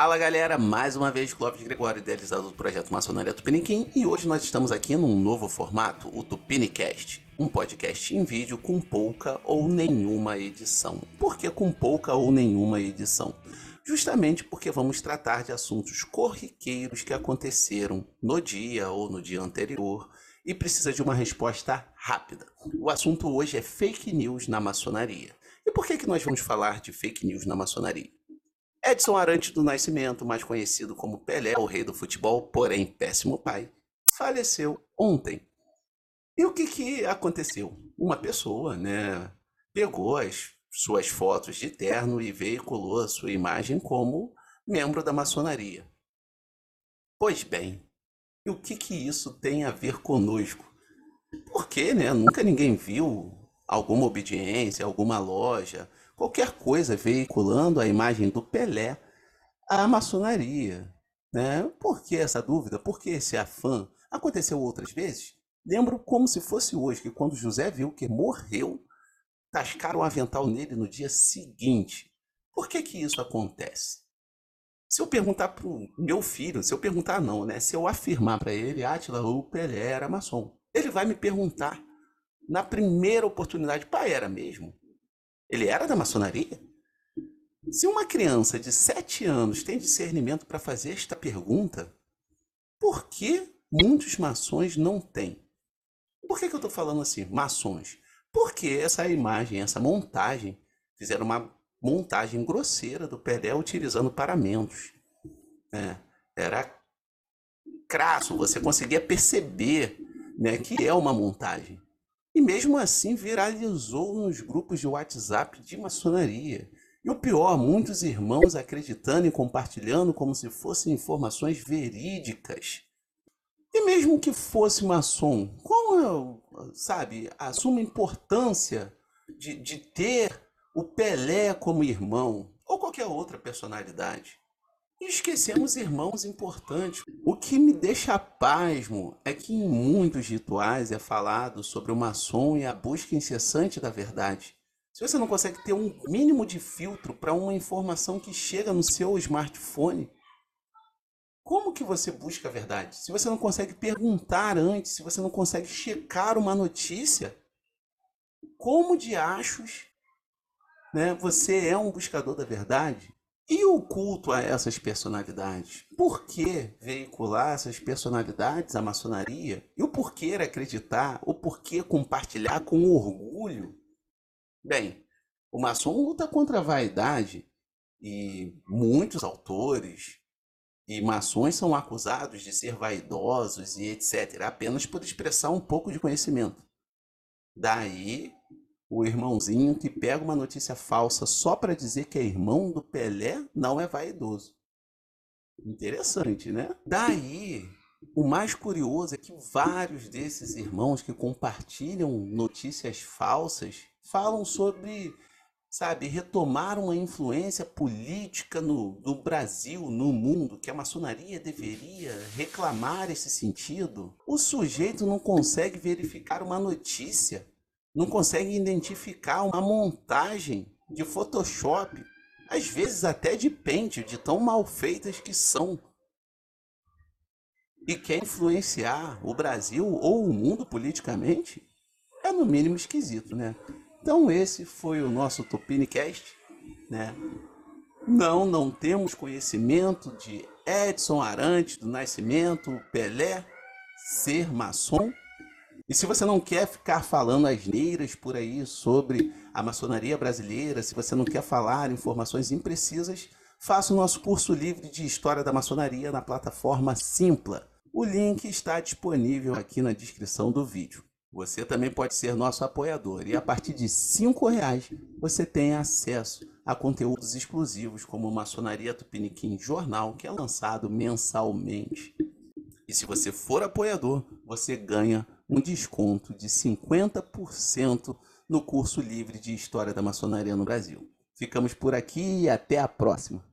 Fala galera, mais uma vez Clóvis Gregório, idealizador do projeto Maçonaria Tupiniquim, e hoje nós estamos aqui num novo formato, o Tupinicast, um podcast em vídeo com pouca ou nenhuma edição. Por que com pouca ou nenhuma edição? Justamente porque vamos tratar de assuntos corriqueiros que aconteceram no dia ou no dia anterior e precisa de uma resposta rápida. O assunto hoje é fake news na maçonaria. E por que, que nós vamos falar de fake news na maçonaria? Edson Arantes do Nascimento, mais conhecido como Pelé, o rei do futebol, porém péssimo pai, faleceu ontem. E o que, que aconteceu? Uma pessoa, né, pegou as suas fotos de terno e veiculou a sua imagem como membro da maçonaria. Pois bem, e o que, que isso tem a ver conosco? Porque, né, nunca ninguém viu alguma obediência, alguma loja, qualquer coisa veiculando a imagem do Pelé à maçonaria. Né? Por que essa dúvida? Por que esse afã? Aconteceu outras vezes? Lembro como se fosse hoje, que quando José viu que morreu, tascaram o avental nele no dia seguinte. Por que que isso acontece? Se eu perguntar para o meu filho, se eu perguntar não, né? Se eu afirmar para ele, Átila, o Pelé era maçom, ele vai me perguntar na primeira oportunidade, pai, era mesmo? Ele era da maçonaria? Se uma criança de 7 anos tem discernimento para fazer esta pergunta, por que muitos maçons não têm? Por que, que eu estou falando assim, maçons? Porque essa imagem, essa montagem, fizeram uma montagem grosseira do Pelé utilizando paramentos. É, era crasso, você conseguia perceber né, que é uma montagem. E mesmo assim viralizou nos grupos de WhatsApp de maçonaria. E o pior, muitos irmãos acreditando e compartilhando como se fossem informações verídicas. E mesmo que fosse maçom, qual é, sabe, a suma importância de, de ter o Pelé como irmão ou qualquer outra personalidade? E esquecemos irmãos importantes. O que me deixa pasmo é que em muitos rituais é falado sobre o maçom e a busca incessante da verdade. Se você não consegue ter um mínimo de filtro para uma informação que chega no seu smartphone, como que você busca a verdade? Se você não consegue perguntar antes, se você não consegue checar uma notícia, como de achos né, você é um buscador da verdade? E o culto a essas personalidades? Por que veicular essas personalidades à maçonaria? E o porquê acreditar? O porquê compartilhar com orgulho? Bem, o maçom luta contra a vaidade e muitos autores e maçons são acusados de ser vaidosos e etc. apenas por expressar um pouco de conhecimento. Daí o irmãozinho que pega uma notícia falsa só para dizer que é irmão do Pelé não é vaidoso. Interessante, né? Daí, o mais curioso é que vários desses irmãos que compartilham notícias falsas falam sobre, sabe, retomar uma influência política no, no Brasil, no mundo, que a maçonaria deveria reclamar esse sentido. O sujeito não consegue verificar uma notícia não conseguem identificar uma montagem de Photoshop, às vezes até de Paint, de tão mal feitas que são. E quer influenciar o Brasil ou o mundo politicamente? É no mínimo esquisito, né? Então esse foi o nosso Topinicast, né? Não, não temos conhecimento de Edson Arantes do Nascimento, Pelé, ser maçom, e se você não quer ficar falando asneiras por aí sobre a maçonaria brasileira, se você não quer falar informações imprecisas, faça o nosso curso livre de História da Maçonaria na plataforma Simpla. O link está disponível aqui na descrição do vídeo. Você também pode ser nosso apoiador e a partir de R$ reais você tem acesso a conteúdos exclusivos como Maçonaria Tupiniquim Jornal, que é lançado mensalmente. E se você for apoiador, você ganha um desconto de 50% no curso livre de História da Maçonaria no Brasil. Ficamos por aqui e até a próxima.